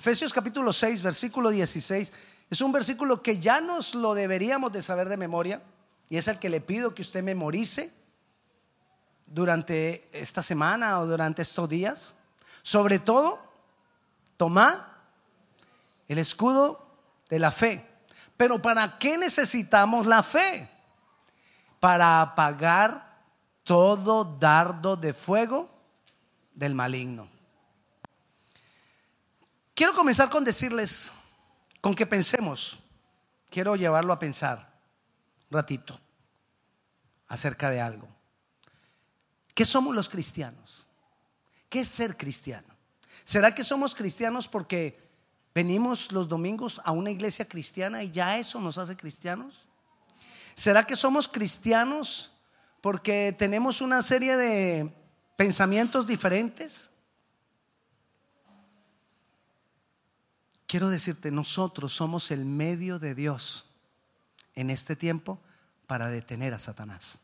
Efesios capítulo 6, versículo 16, es un versículo que ya nos lo deberíamos de saber de memoria y es el que le pido que usted memorice durante esta semana o durante estos días. Sobre todo, toma el escudo de la fe. Pero ¿para qué necesitamos la fe? Para apagar todo dardo de fuego del maligno. Quiero comenzar con decirles, con que pensemos, quiero llevarlo a pensar un ratito acerca de algo. ¿Qué somos los cristianos? ¿Qué es ser cristiano? ¿Será que somos cristianos porque venimos los domingos a una iglesia cristiana y ya eso nos hace cristianos? ¿Será que somos cristianos porque tenemos una serie de pensamientos diferentes? Quiero decirte, nosotros somos el medio de Dios en este tiempo para detener a Satanás.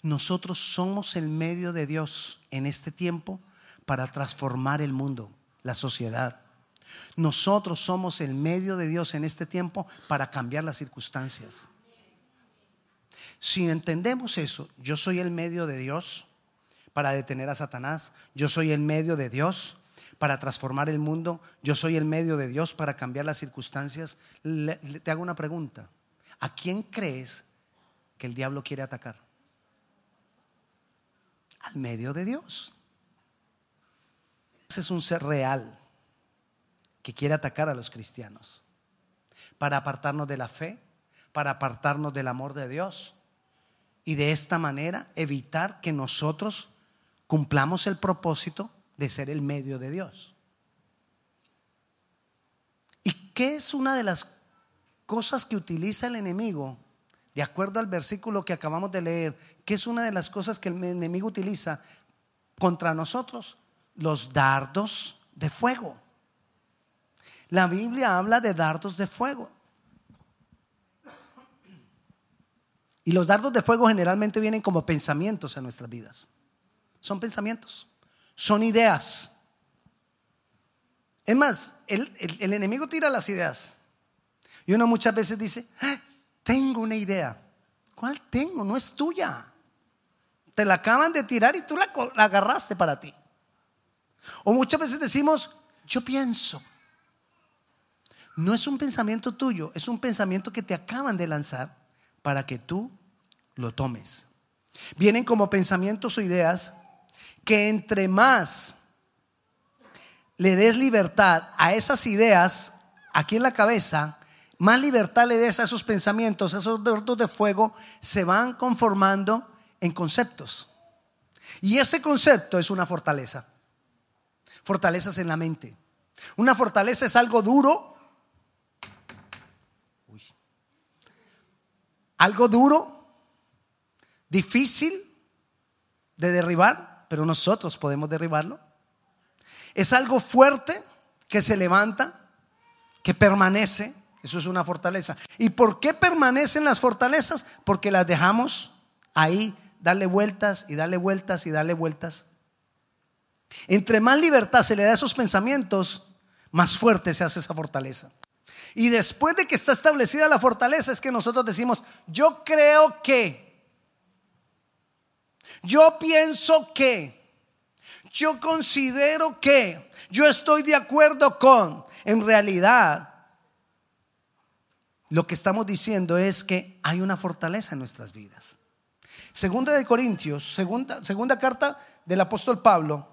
Nosotros somos el medio de Dios en este tiempo para transformar el mundo, la sociedad. Nosotros somos el medio de Dios en este tiempo para cambiar las circunstancias. Si entendemos eso, yo soy el medio de Dios para detener a Satanás, yo soy el medio de Dios para transformar el mundo, yo soy el medio de Dios para cambiar las circunstancias. te hago una pregunta, ¿a quién crees que el diablo quiere atacar? Al medio de Dios. Ese es un ser real que quiere atacar a los cristianos para apartarnos de la fe, para apartarnos del amor de Dios y de esta manera evitar que nosotros cumplamos el propósito de ser el medio de Dios. ¿Y qué es una de las cosas que utiliza el enemigo? De acuerdo al versículo que acabamos de leer, ¿qué es una de las cosas que el enemigo utiliza contra nosotros? Los dardos de fuego. La Biblia habla de dardos de fuego. Y los dardos de fuego generalmente vienen como pensamientos en nuestras vidas. Son pensamientos, son ideas. Es más, el, enemigo tira las ideas. Y uno muchas veces dice, ah, tengo una idea. ¿Cuál tengo? No es tuya. Te la acaban de tirar y tú la agarraste para ti. O muchas veces decimos, yo pienso. No es un pensamiento tuyo, es un pensamiento que te acaban de lanzar para que tú lo tomes. Vienen como pensamientos o ideas que entre más le des libertad a esas ideas aquí en la cabeza, más libertad le des a esos pensamientos, a esos dardos de fuego, se van conformando en conceptos. Y ese concepto es una fortaleza. Fortalezas en la mente. Una fortaleza es algo duro Algo duro, difícil de derribar, pero nosotros podemos derribarlo. Es algo fuerte que se levanta, que permanece. Eso es una fortaleza. ¿Y por qué permanecen las fortalezas? Porque las dejamos ahí, darle vueltas y darle vueltas y darle vueltas. Entre más libertad se le da a esos pensamientos, más fuerte se hace esa fortaleza. Y después de que está establecida la fortaleza es que nosotros decimos, yo creo que, yo pienso que, yo considero que, yo estoy de acuerdo con, en realidad, lo que estamos diciendo es que hay una fortaleza en nuestras vidas. Segunda de Corintios, segunda, segunda carta del apóstol Pablo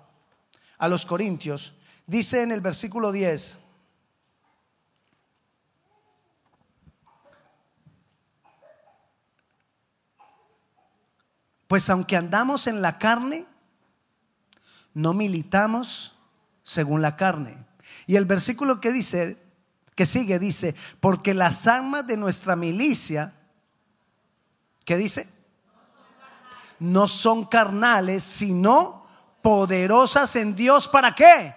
a los Corintios, dice en el versículo 10, Pues aunque andamos en la carne, no militamos según la carne. Y el versículo que dice, que sigue, dice, porque las armas de nuestra milicia, ¿qué dice? No son carnales, sino poderosas en Dios. ¿Para qué?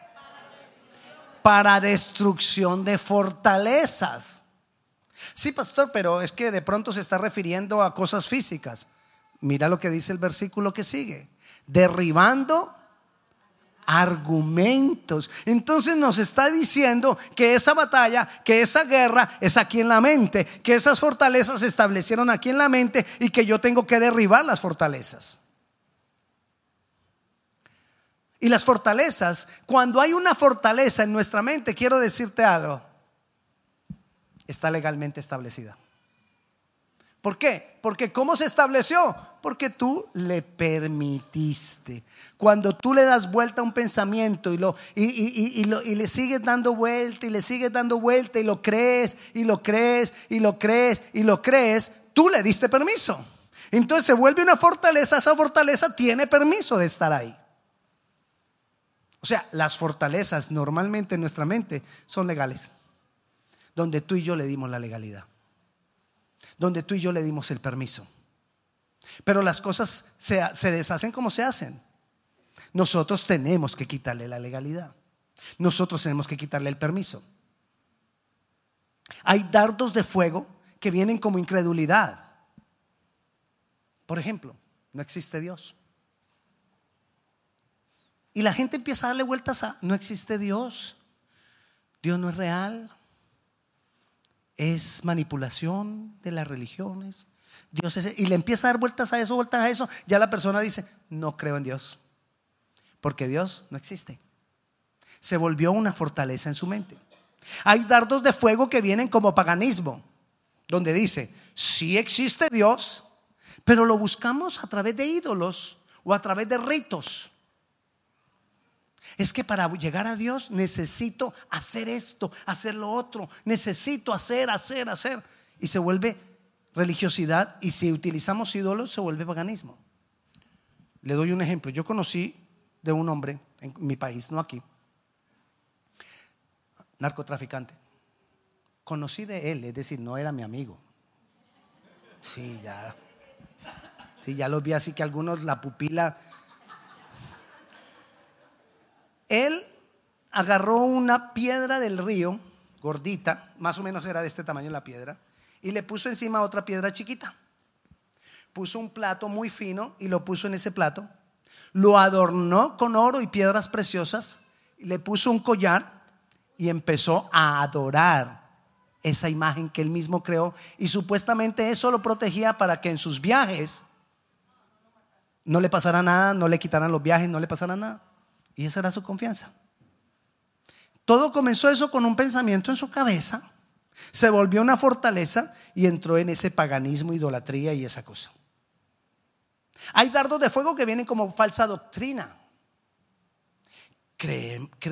Para destrucción de fortalezas. Sí, pastor, pero es que de pronto se está refiriendo a cosas físicas. Mira lo que dice el versículo que sigue. Derribando argumentos. Entonces nos está diciendo que esa batalla, que esa guerra es aquí en la mente, que esas fortalezas se establecieron aquí en la mente y que yo tengo que derribar las fortalezas. Y las fortalezas, cuando hay una fortaleza en nuestra mente, quiero decirte algo, está legalmente establecida. ¿Por qué? Porque ¿cómo se estableció? Porque tú le permitiste. Cuando tú le das vuelta a un pensamiento y, lo, y, y, le sigues dando vuelta y le sigues dando vuelta y lo crees y lo crees y lo crees y lo crees, tú le diste permiso. Entonces se vuelve una fortaleza, esa fortaleza tiene permiso de estar ahí. O sea, las fortalezas normalmente en nuestra mente son legales, donde tú y yo le dimos la legalidad donde tú y yo le dimos el permiso. Pero las cosas se, deshacen como se hacen. Nosotros tenemos que quitarle la legalidad. Nosotros tenemos que quitarle el permiso. Hay dardos de fuego que vienen como incredulidad. Por ejemplo, no existe Dios. Y la gente empieza a darle vueltas a, no existe Dios. Dios no es real es manipulación de las religiones. Dios y le empieza a dar vueltas a eso, vueltas a eso, ya la persona dice, no creo en Dios, porque Dios no existe. Se volvió una fortaleza en su mente. Hay dardos de fuego que vienen como paganismo, donde dice, sí existe Dios, pero lo buscamos a través de ídolos o a través de ritos. Es que para llegar a Dios necesito hacer esto, hacer lo otro. Necesito hacer, hacer, hacer. Y se vuelve religiosidad y si utilizamos ídolos se vuelve paganismo. Le doy un ejemplo. Yo conocí de un hombre en mi país, no aquí, narcotraficante. Conocí de él, es decir, no era mi amigo. Sí, ya. Sí, ya lo vi así que algunos la pupila él agarró una piedra del río, gordita, más o menos era de este tamaño la piedra, y le puso encima otra piedra chiquita. Puso un plato muy fino y lo puso en ese plato. Lo adornó con oro y piedras preciosas, le puso un collar y empezó a adorar esa imagen que él mismo creó y supuestamente eso lo protegía para que en sus viajes no le pasara nada, no le quitaran los viajes, no le pasara nada. Y esa era su confianza. Todo comenzó eso con un pensamiento en su cabeza, se volvió una fortaleza y entró en ese paganismo, idolatría y esa cosa. Hay dardos de fuego que vienen como falsa doctrina.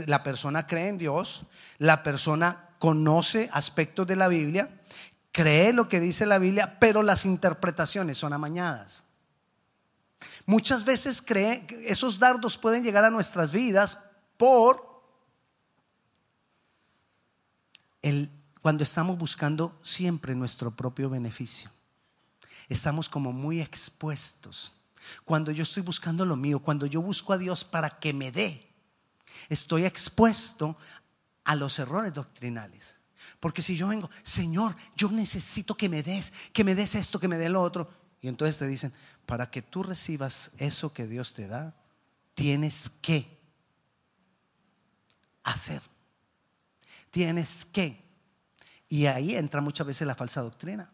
la persona cree en Dios, la persona conoce aspectos de la Biblia, cree lo que dice la Biblia, pero las interpretaciones son amañadas. Muchas veces cree esos dardos pueden llegar a nuestras vidas por el cuando estamos buscando siempre nuestro propio beneficio. Estamos como muy expuestos. Cuando yo estoy buscando lo mío, cuando yo busco a Dios para que me dé, estoy expuesto a los errores doctrinales. Porque si yo vengo, Señor, yo necesito que me des, que me des esto, que me dé lo otro. Y entonces te dicen, para que tú recibas eso que Dios te da, tienes que hacer. Tienes que. Y ahí entra muchas veces la falsa doctrina.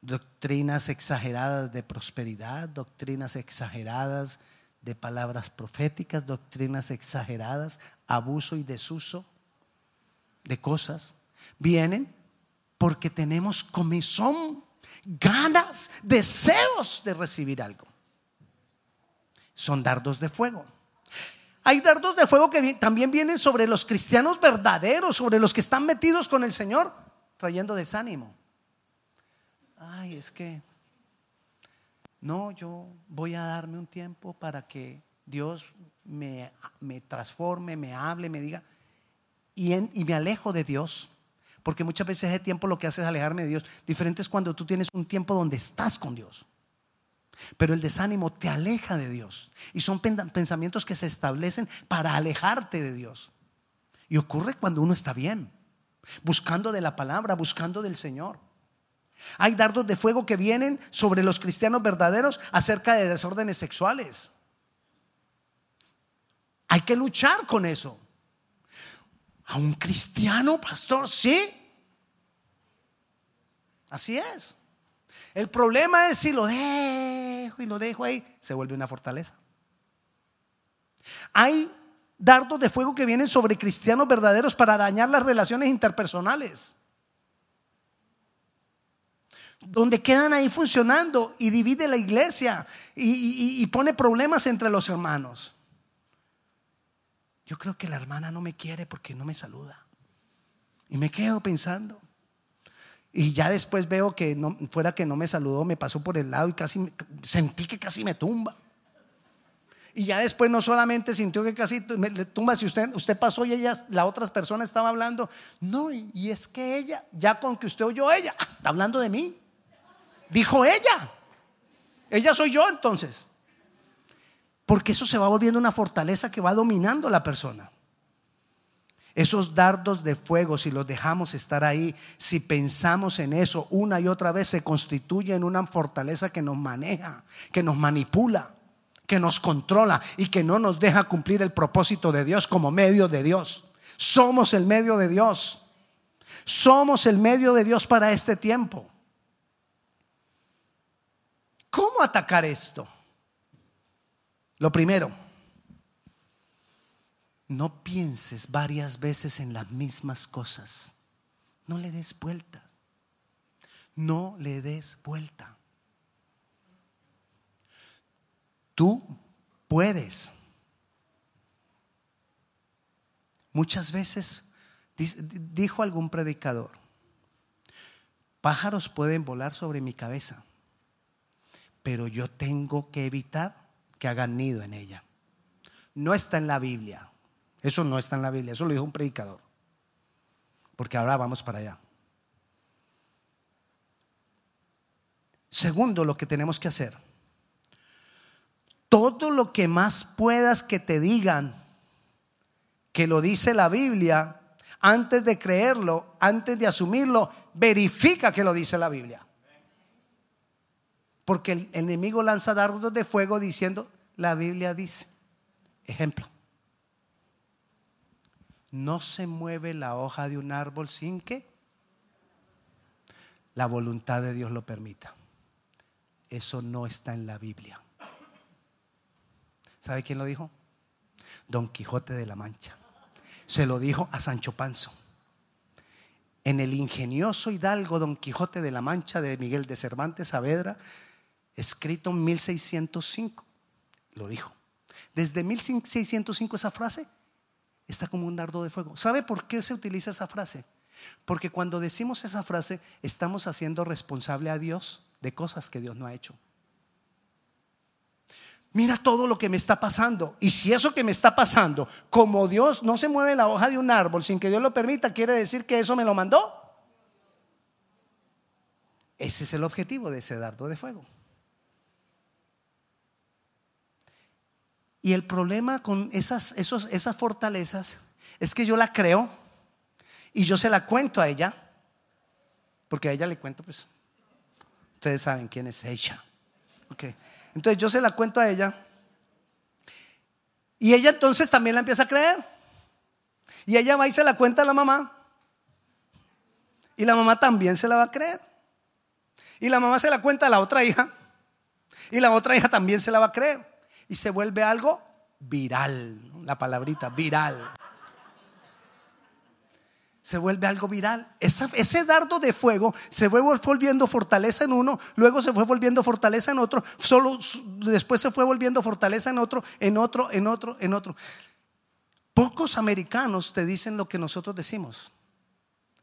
Doctrinas exageradas de prosperidad, doctrinas exageradas de palabras proféticas, doctrinas exageradas, abuso y desuso de cosas. Vienen porque tenemos comezón ganas, deseos de recibir algo. Son dardos de fuego. Hay dardos de fuego que también vienen sobre los cristianos verdaderos, sobre los que están metidos con el Señor, trayendo desánimo. Ay, es que, no, yo voy a darme un tiempo para que Dios me, transforme, me hable, me diga, y, y me alejo de Dios porque muchas veces ese tiempo lo que hace es alejarme de Dios. Diferente es cuando tú tienes un tiempo donde estás con Dios. Pero el desánimo te aleja de Dios. Y son pensamientos que se establecen para alejarte de Dios. Y ocurre cuando uno está bien, buscando de la palabra, buscando del Señor. Hay dardos de fuego que vienen sobre los cristianos verdaderos acerca de desórdenes sexuales. Hay que luchar con eso. A un cristiano, pastor, sí. Así es. El problema es si lo dejo y lo dejo ahí, se vuelve una fortaleza. Hay dardos de fuego que vienen sobre cristianos verdaderos para dañar las relaciones interpersonales. Donde quedan ahí funcionando y divide la iglesia y, pone problemas entre los hermanos. Yo creo que la hermana no me quiere porque no me saluda. Y me quedo pensando. Y ya después veo que fuera que no me saludó, me pasó por el lado y casi sentí que casi me tumba. Y ya después no solamente sintió que casi me tumba, si usted, usted pasó y ella, la otra persona estaba hablando, no, y es que ella, ya con que usted oyó ella, ah, está hablando de mí. Dijo ella. Ella soy yo entonces. Porque eso se va volviendo una fortaleza que va dominando a la persona. Esos dardos de fuego, si los dejamos estar ahí, si pensamos en eso una y otra vez, se constituye en una fortaleza que nos maneja, que nos manipula, que nos controla y que no nos deja cumplir el propósito de Dios como medio de Dios. Somos el medio de Dios. Somos el medio de Dios para este tiempo. ¿Cómo atacar esto? Lo primero, no pienses varias veces en las mismas cosas. No le des vuelta. No le des vuelta. Tú puedes. Muchas veces dijo algún predicador, pájaros pueden volar sobre mi cabeza, pero yo tengo que evitar que hagan nido en ella. No está en la Biblia. Eso no está en la Biblia. Eso lo dijo un predicador. Porque ahora vamos para allá. Segundo, lo que tenemos que hacer. Todo lo que más puedas que te digan que lo dice la Biblia, antes de creerlo, antes de asumirlo, verifica que lo dice la Biblia. Porque el enemigo lanza dardos de fuego diciendo, la Biblia dice. Ejemplo. No se mueve la hoja de un árbol sin que la voluntad de Dios lo permita. Eso no está en la Biblia. ¿Sabe quién lo dijo? Don Quijote de la Mancha. Se lo dijo a Sancho Panzo. En el ingenioso hidalgo Don Quijote de la Mancha de Miguel de Cervantes Saavedra escrito en 1605. Lo dijo. Desde 1605 esa frase está como un dardo de fuego. ¿Sabe por qué se utiliza esa frase? Porque cuando decimos esa frase estamos haciendo responsable a Dios de cosas que Dios no ha hecho. Mira todo lo que me está pasando. Y si eso que me está pasando, como Dios no se mueve la hoja de un árbol sin que Dios lo permita, quiere decir que eso me lo mandó. Ese es el objetivo de ese dardo de fuego. Y el problema con esas, esas fortalezas es que yo la creo y yo se la cuento a ella, porque a ella le cuento, pues, ustedes saben quién es ella. Okay. Entonces yo se la cuento a ella y ella entonces también la empieza a creer. Y ella va y se la cuenta a la mamá. Y la mamá también se la va a creer. Y la mamá se la cuenta a la otra hija. Y la otra hija también se la va a creer y se vuelve algo viral. La palabrita, viral. Se vuelve algo viral. ese dardo de fuego se fue volviendo fortaleza en uno, luego se fue volviendo fortaleza en otro, solo después se fue volviendo fortaleza en otro, en otro, en otro, en otro. Pocos americanos te dicen lo que nosotros decimos.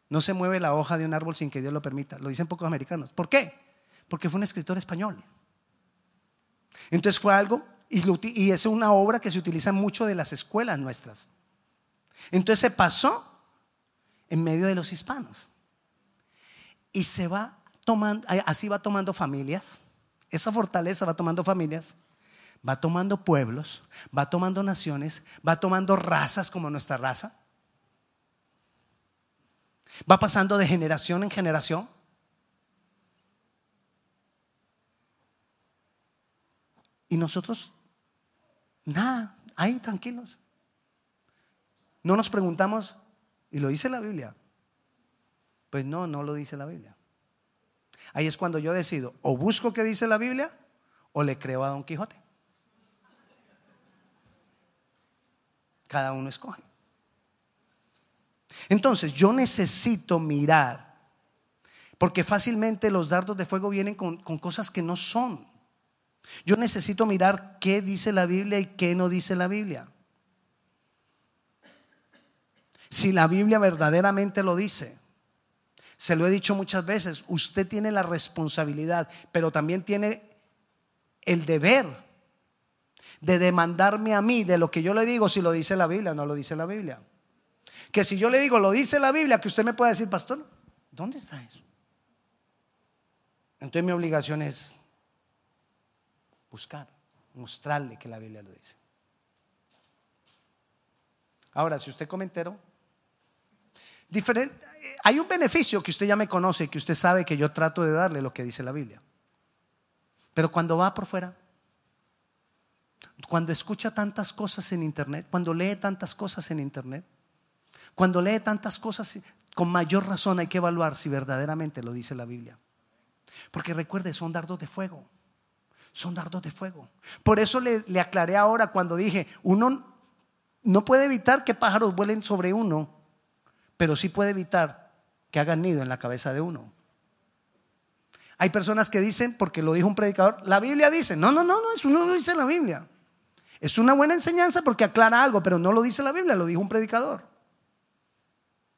No se mueve la hoja de un árbol sin que Dios lo permita. Lo dicen pocos americanos. ¿Por qué? Porque fue un escritor español. Entonces fue algo y, es una obra que se utiliza mucho de las escuelas nuestras. Entonces se pasó en medio de los hispanos. Y se va tomando, así va tomando familias. Esa fortaleza va tomando familias, va tomando pueblos, va tomando naciones, va tomando razas como nuestra raza. Va pasando de generación en generación. Y nosotros Nada, ahí tranquilos. no nos preguntamos, ¿y lo dice la Biblia? Pues no, no lo dice la Biblia. Ahí es cuando yo decido, o busco que dice la Biblia, o le creo a Don Quijote. Cada uno escoge. Entonces, yo necesito mirar, porque fácilmente los dardos de fuego vienen con, con, cosas que no son. Yo necesito mirar qué dice la Biblia y qué no dice la Biblia. Si la Biblia verdaderamente lo dice, se lo he dicho muchas veces, usted tiene la responsabilidad, pero también tiene el deber de demandarme a mí de lo que yo le digo si lo dice la Biblia o no lo dice la Biblia. Que si yo le digo, lo dice la Biblia, que usted me pueda decir, pastor, ¿dónde está eso? Entonces mi obligación es buscar, mostrarle que la Biblia lo dice. Ahora, si usted comentero, diferente, hay un beneficio que usted ya me conoce, que usted sabe que yo trato de darle lo que dice la Biblia. Pero cuando va por fuera, cuando escucha tantas cosas en Internet, cuando lee tantas cosas en Internet, cuando lee tantas cosas, con mayor razón hay que evaluar si verdaderamente lo dice la Biblia. Porque recuerde, son dardos de fuego. Son dardos de fuego. Por eso le, aclaré ahora cuando dije, uno no puede evitar que pájaros vuelen sobre uno, pero sí puede evitar que hagan nido en la cabeza de uno. Hay personas que dicen, porque lo dijo un predicador, la Biblia dice, no, no, no, no, eso no lo dice la Biblia. Es una buena enseñanza porque aclara algo, pero no lo dice la Biblia, lo dijo un predicador.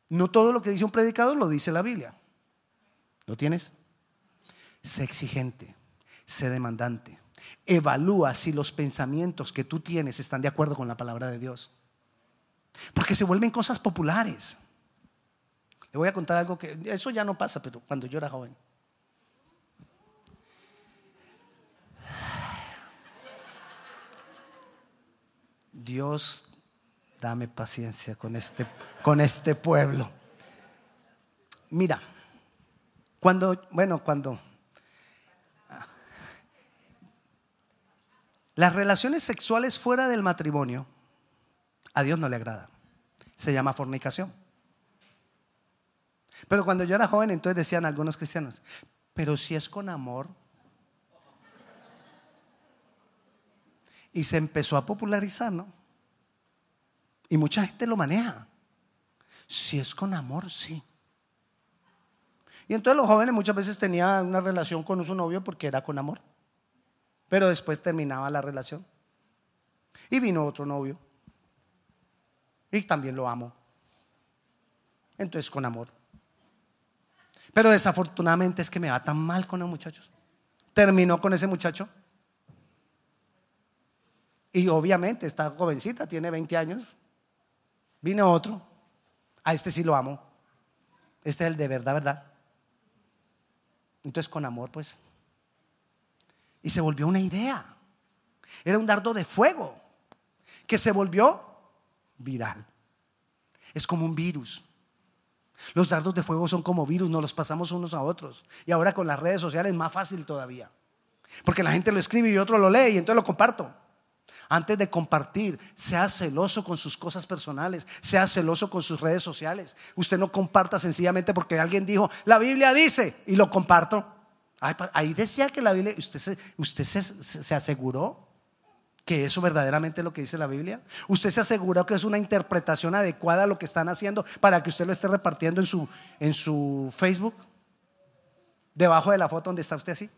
No todo lo que dice un predicador lo dice la Biblia. ¿Lo tienes? Sé exigente, sé demandante. Evalúa si los pensamientos que tú tienes están de acuerdo con la palabra de Dios. Porque se vuelven cosas populares. Le voy a contar algo que, eso ya no pasa, pero cuando yo era joven. Dios, dame paciencia con este, con este pueblo. Mira, cuando, bueno, cuando las relaciones sexuales fuera del matrimonio, a Dios no le agrada. Se llama fornicación. Pero cuando yo era joven, entonces decían algunos cristianos, pero si es con amor. Y se empezó a popularizar, ¿no? Y mucha gente lo maneja. Si es con amor, sí. Y entonces los jóvenes muchas veces tenían una relación con su novio porque era con amor. Pero después terminaba la relación. Y vino otro novio. Y también lo amo. Entonces con amor. Pero desafortunadamente es que me va tan mal con los muchachos. Terminó con ese muchacho. Y obviamente esta jovencita tiene 20 años. Vino otro. A este sí lo amo. Este es el de verdad, ¿verdad? Entonces con amor, pues. Y se volvió una idea. Era un dardo de fuego que se volvió viral. Es como un virus. Los dardos de fuego son como virus, nos los pasamos unos a otros. Y ahora con las redes sociales es más fácil todavía. Porque la gente lo escribe y otro lo lee y entonces lo comparto. Antes de compartir, sea celoso con sus cosas personales, sea celoso con sus redes sociales. Usted no comparta sencillamente porque alguien dijo, la Biblia dice, y lo comparto. Ahí decía que la Biblia, usted se, usted se aseguró que eso verdaderamente es lo que dice la Biblia? ¿Usted se aseguró que es una interpretación adecuada a lo que están haciendo para que usted lo esté repartiendo en su, en su Facebook? Debajo de la foto donde está usted así.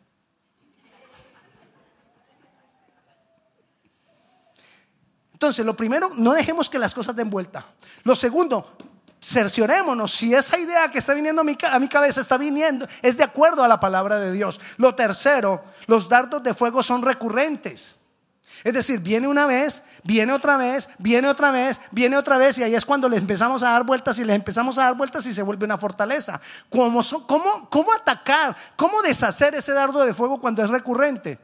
Entonces, lo primero, no dejemos que las cosas den vuelta. Lo segundo, cerciorémonos si esa idea que está viniendo a mi, a mi, cabeza está viniendo, es de acuerdo a la palabra de Dios. Lo tercero, los dardos de fuego son recurrentes. Es decir, viene una vez, viene otra vez, viene otra vez, viene otra vez y ahí es cuando le empezamos a dar vueltas y le empezamos a dar vueltas y se vuelve una fortaleza. ¿Cómo, cómo, cómo atacar? ¿Cómo deshacer ese dardo de fuego cuando es recurrente?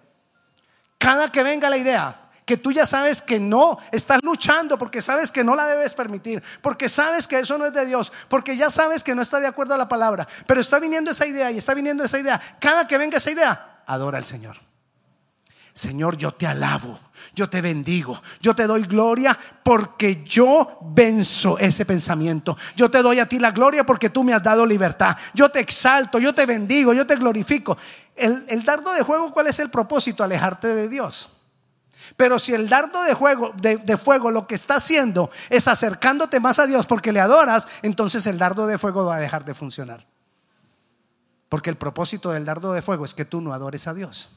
Cada que venga la idea, que tú ya sabes que no, estás luchando porque sabes que no la debes permitir, porque sabes que eso no es de Dios, porque ya sabes que no está de acuerdo a la palabra, pero está viniendo esa idea y está viniendo esa idea. Cada que venga esa idea, adora al Señor Señor, yo te alabo, yo te bendigo, yo te doy gloria porque yo venzo ese pensamiento. Yo te doy a ti la gloria porque tú me has dado libertad. Yo te exalto, yo te bendigo, yo te glorifico. El, dardo de juego, ¿cuál es el propósito? Alejarte de Dios. Pero si el dardo de, juego, de, fuego lo que está haciendo es acercándote más a Dios porque le adoras, entonces el dardo de fuego va a dejar de funcionar. Porque el propósito del dardo de fuego es que tú no adores a Dios.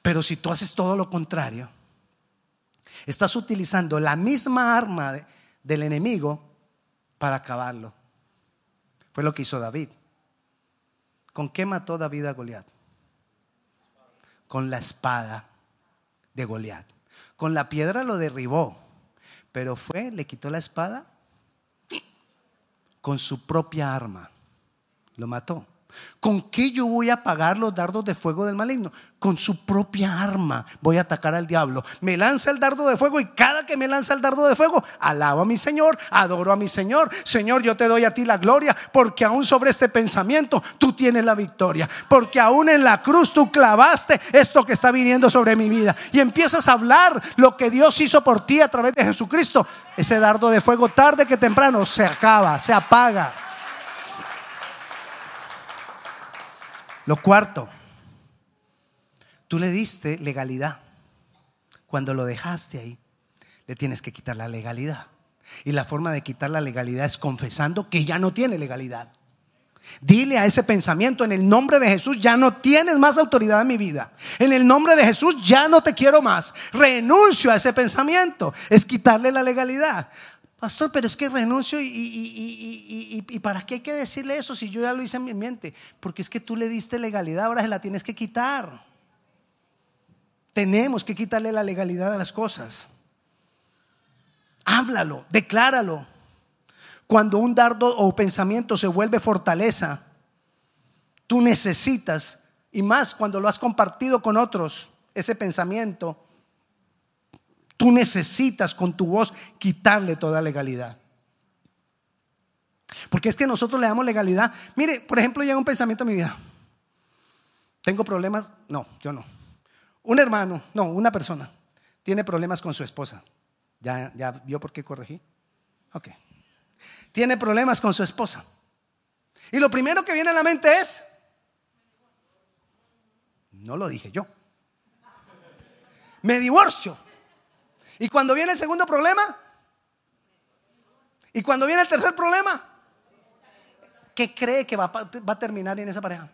Pero si tú haces todo lo contrario, estás utilizando la misma arma del enemigo para acabarlo. Fue lo que hizo David. ¿Con qué mató David a Goliat? Con la espada de Goliat. Con la piedra lo derribó, pero fue, le quitó la espada con su propia arma. Lo mató. ¿Con qué yo voy a apagar los dardos de fuego del maligno? Con su propia arma voy a atacar al diablo. Me lanza el dardo de fuego y cada que me lanza el dardo de fuego, alabo a mi Señor, adoro a mi Señor. Señor, yo te doy a ti la gloria porque aún sobre este pensamiento tú tienes la victoria. Porque aún en la cruz tú clavaste esto que está viniendo sobre mi vida. Y empiezas a hablar lo que Dios hizo por ti a través de Jesucristo. Ese dardo de fuego tarde que temprano se acaba, se apaga. Lo cuarto, tú le diste legalidad. Cuando lo dejaste ahí, le tienes que quitar la legalidad. Y la forma de quitar la legalidad es confesando que ya no tiene legalidad. Dile a ese pensamiento, en el nombre de Jesús ya no tienes más autoridad en mi vida. En el nombre de Jesús ya no te quiero más. Renuncio a ese pensamiento. Es quitarle la legalidad. Pastor, pero es que renuncio y, para qué hay que decirle eso si yo ya lo hice en mi mente? Porque es que tú le diste legalidad, ahora se la tienes que quitar. Tenemos que quitarle la legalidad a las cosas. Háblalo, decláralo. Cuando un dardo o pensamiento se vuelve fortaleza, tú necesitas, y más cuando lo has compartido con otros, ese pensamiento, Tú necesitas con tu voz quitarle toda legalidad. Porque es que nosotros le damos legalidad. Mire, por ejemplo, llega un pensamiento a mi vida. ¿Tengo problemas? No, yo no. Un hermano, no, una persona, tiene problemas con su esposa. ¿Ya, ya vio por qué corregí? Ok. Tiene problemas con su esposa. Y lo primero que viene a la mente es, no lo dije yo, me divorcio. Y cuando viene el segundo problema, y cuando viene el tercer problema, ¿qué cree que va, a terminar en esa pareja?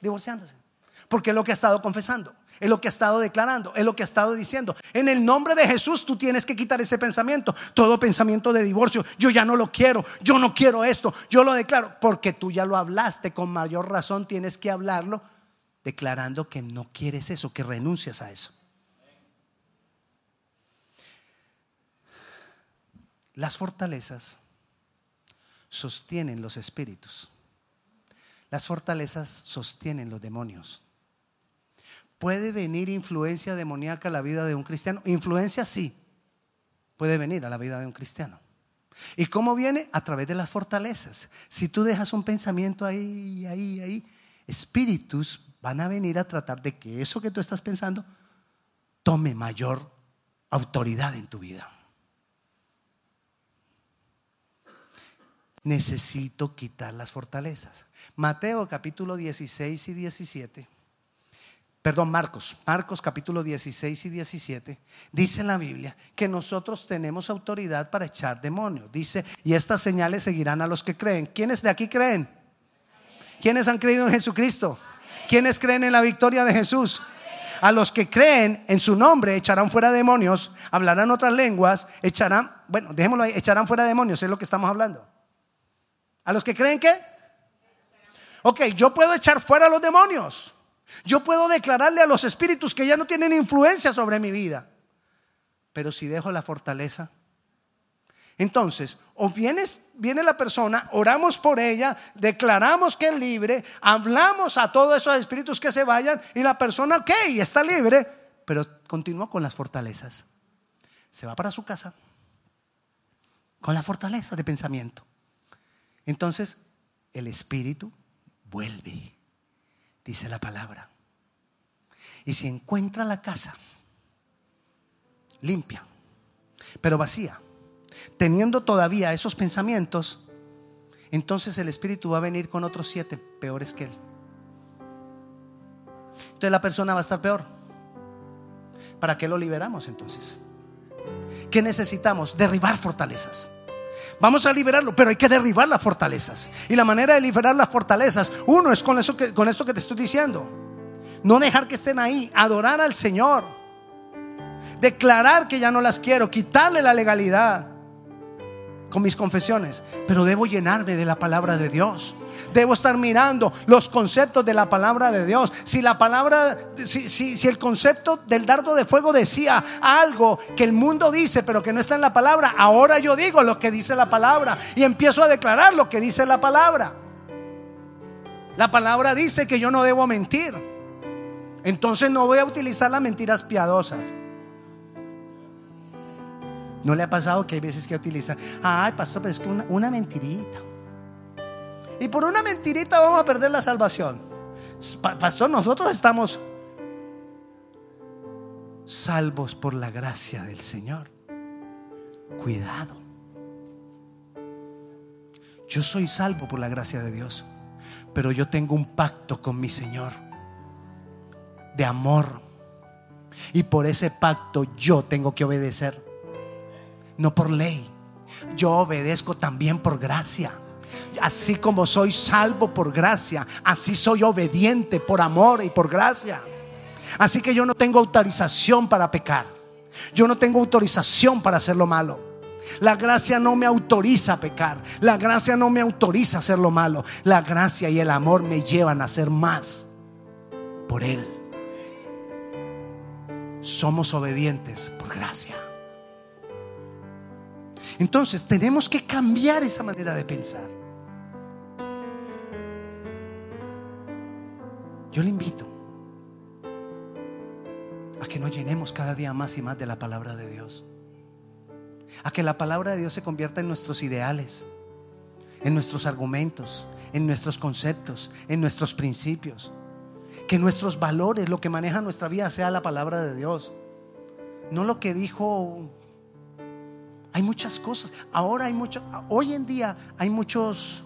Divorciándose. Porque es lo que ha estado confesando, es lo que ha estado declarando, es lo que ha estado diciendo. En el nombre de Jesús tú tienes que quitar ese pensamiento, todo pensamiento de divorcio. Yo ya no lo quiero, yo no quiero esto, yo lo declaro, porque tú ya lo hablaste, con mayor razón tienes que hablarlo declarando que no quieres eso, que renuncias a eso. Las fortalezas sostienen los espíritus. Las fortalezas sostienen los demonios. ¿Puede venir influencia demoníaca a la vida de un cristiano? Influencia sí, puede venir a la vida de un cristiano. ¿Y cómo viene? A través de las fortalezas. Si tú dejas un pensamiento ahí, ahí, ahí, espíritus van a venir a tratar de que eso que tú estás pensando tome mayor autoridad en tu vida. Necesito quitar las fortalezas. Mateo capítulo 16 y 17. Perdón, Marcos, Marcos capítulo 16 y 17, dice en la Biblia que nosotros tenemos autoridad para echar demonios. Dice, y estas señales seguirán a los que creen. ¿Quiénes de aquí creen? ¿Quiénes han creído en Jesucristo? ¿Quiénes creen en la victoria de Jesús? A los que creen en su nombre echarán fuera demonios, hablarán otras lenguas, echarán, bueno, dejémoslo ahí, echarán fuera demonios, es lo que estamos hablando. ¿A los que creen que? Ok, yo puedo echar fuera a los demonios. Yo puedo declararle a los espíritus que ya no tienen influencia sobre mi vida. Pero si dejo la fortaleza, entonces, o vienes, viene la persona, oramos por ella, declaramos que es libre, hablamos a todos esos espíritus que se vayan y la persona, ok, está libre, pero continúa con las fortalezas. Se va para su casa con la fortaleza de pensamiento. Entonces, el espíritu vuelve, dice la palabra. Y si encuentra la casa limpia, pero vacía, teniendo todavía esos pensamientos, entonces el Espíritu va a venir con otros siete peores que él. Entonces la persona va a estar peor. ¿Para qué lo liberamos entonces? ¿Qué necesitamos? Derribar fortalezas. Vamos a liberarlo, pero hay que derribar las fortalezas. Y la manera de liberar las fortalezas, uno es con, eso que, con esto que te estoy diciendo. No dejar que estén ahí, adorar al Señor. Declarar que ya no las quiero, quitarle la legalidad con mis confesiones, pero debo llenarme de la palabra de Dios. Debo estar mirando los conceptos de la palabra de Dios. Si la palabra, si, si, el concepto del dardo de fuego decía algo que el mundo dice, pero que no está en la palabra, ahora yo digo lo que dice la palabra y empiezo a declarar lo que dice la palabra. La palabra dice que yo no debo mentir. Entonces no voy a utilizar las mentiras piadosas. ¿No le ha pasado que hay veces que utiliza, ay, pastor, pero es que una, mentirita? Y por una mentirita vamos a perder la salvación. Pastor, nosotros estamos salvos por la gracia del Señor. Cuidado. Yo soy salvo por la gracia de Dios, pero yo tengo un pacto con mi Señor de amor. Y por ese pacto yo tengo que obedecer no por ley. Yo obedezco también por gracia. Así como soy salvo por gracia, así soy obediente por amor y por gracia. Así que yo no tengo autorización para pecar. Yo no tengo autorización para hacer lo malo. La gracia no me autoriza a pecar. La gracia no me autoriza a hacer lo malo. La gracia y el amor me llevan a hacer más por Él. Somos obedientes por gracia. Entonces tenemos que cambiar esa manera de pensar. Yo le invito a que nos llenemos cada día más y más de la palabra de Dios. A que la palabra de Dios se convierta en nuestros ideales, en nuestros argumentos, en nuestros conceptos, en nuestros principios. Que nuestros valores, lo que maneja nuestra vida, sea la palabra de Dios. No lo que dijo hay muchas cosas. Ahora hay mucho, hoy en día hay muchos,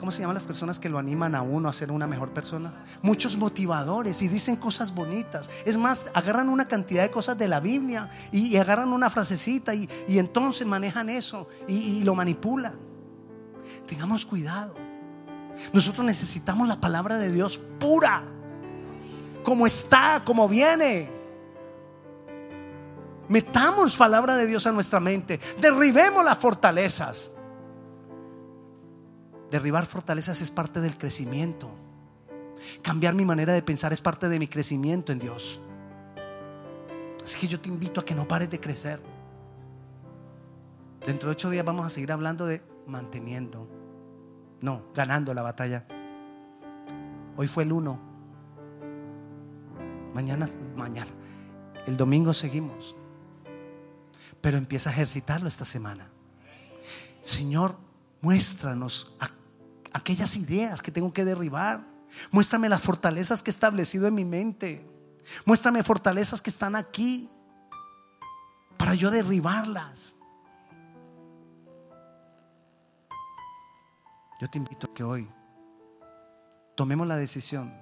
¿cómo se llaman las personas que lo animan a uno a ser una mejor persona? Muchos motivadores y dicen cosas bonitas. Es más, agarran una cantidad de cosas de la Biblia y, agarran una frasecita y, entonces manejan eso y, y lo manipulan. Tengamos cuidado. Nosotros necesitamos la palabra de Dios pura, como está, como viene. Metamos palabra de Dios a nuestra mente. Derribemos las fortalezas. Derribar fortalezas es parte del crecimiento. Cambiar mi manera de pensar es parte de mi crecimiento en Dios. Así que yo te invito a que no pares de crecer. Dentro de ocho días vamos a seguir hablando de manteniendo, no, ganando la batalla. Hoy fue el uno. Mañana, mañana. El domingo seguimos pero empieza a ejercitarlo esta semana. Señor, muéstranos aquellas ideas que tengo que derribar. Muéstrame las fortalezas que he establecido en mi mente. Muéstrame fortalezas que están aquí para yo derribarlas. Yo te invito a que hoy tomemos la decisión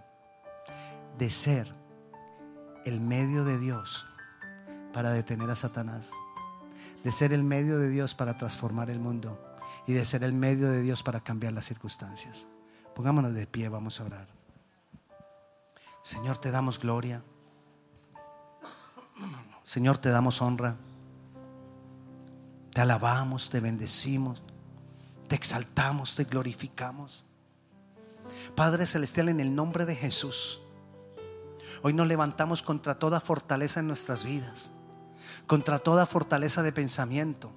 de ser el medio de Dios para detener a Satanás de ser el medio de Dios para transformar el mundo y de ser el medio de Dios para cambiar las circunstancias. Pongámonos de pie, vamos a orar. Señor, te damos gloria. Señor, te damos honra. Te alabamos, te bendecimos, te exaltamos, te glorificamos. Padre Celestial, en el nombre de Jesús, hoy nos levantamos contra toda fortaleza en nuestras vidas contra toda fortaleza de pensamiento,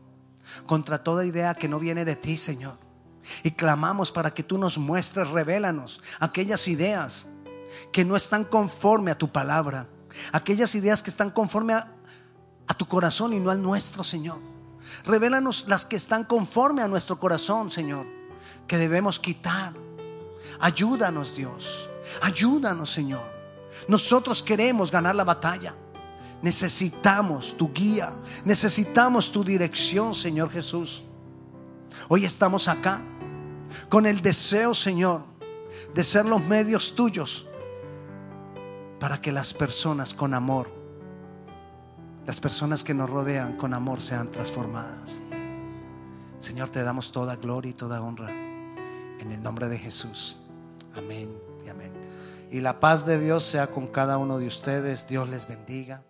contra toda idea que no viene de ti, Señor. Y clamamos para que tú nos muestres, revélanos aquellas ideas que no están conforme a tu palabra, aquellas ideas que están conforme a, a tu corazón y no al nuestro, Señor. Revélanos las que están conforme a nuestro corazón, Señor, que debemos quitar. Ayúdanos, Dios. Ayúdanos, Señor. Nosotros queremos ganar la batalla. Necesitamos tu guía, necesitamos tu dirección, Señor Jesús. Hoy estamos acá con el deseo, Señor, de ser los medios tuyos para que las personas con amor, las personas que nos rodean con amor sean transformadas. Señor, te damos toda gloria y toda honra en el nombre de Jesús. Amén y amén. Y la paz de Dios sea con cada uno de ustedes. Dios les bendiga.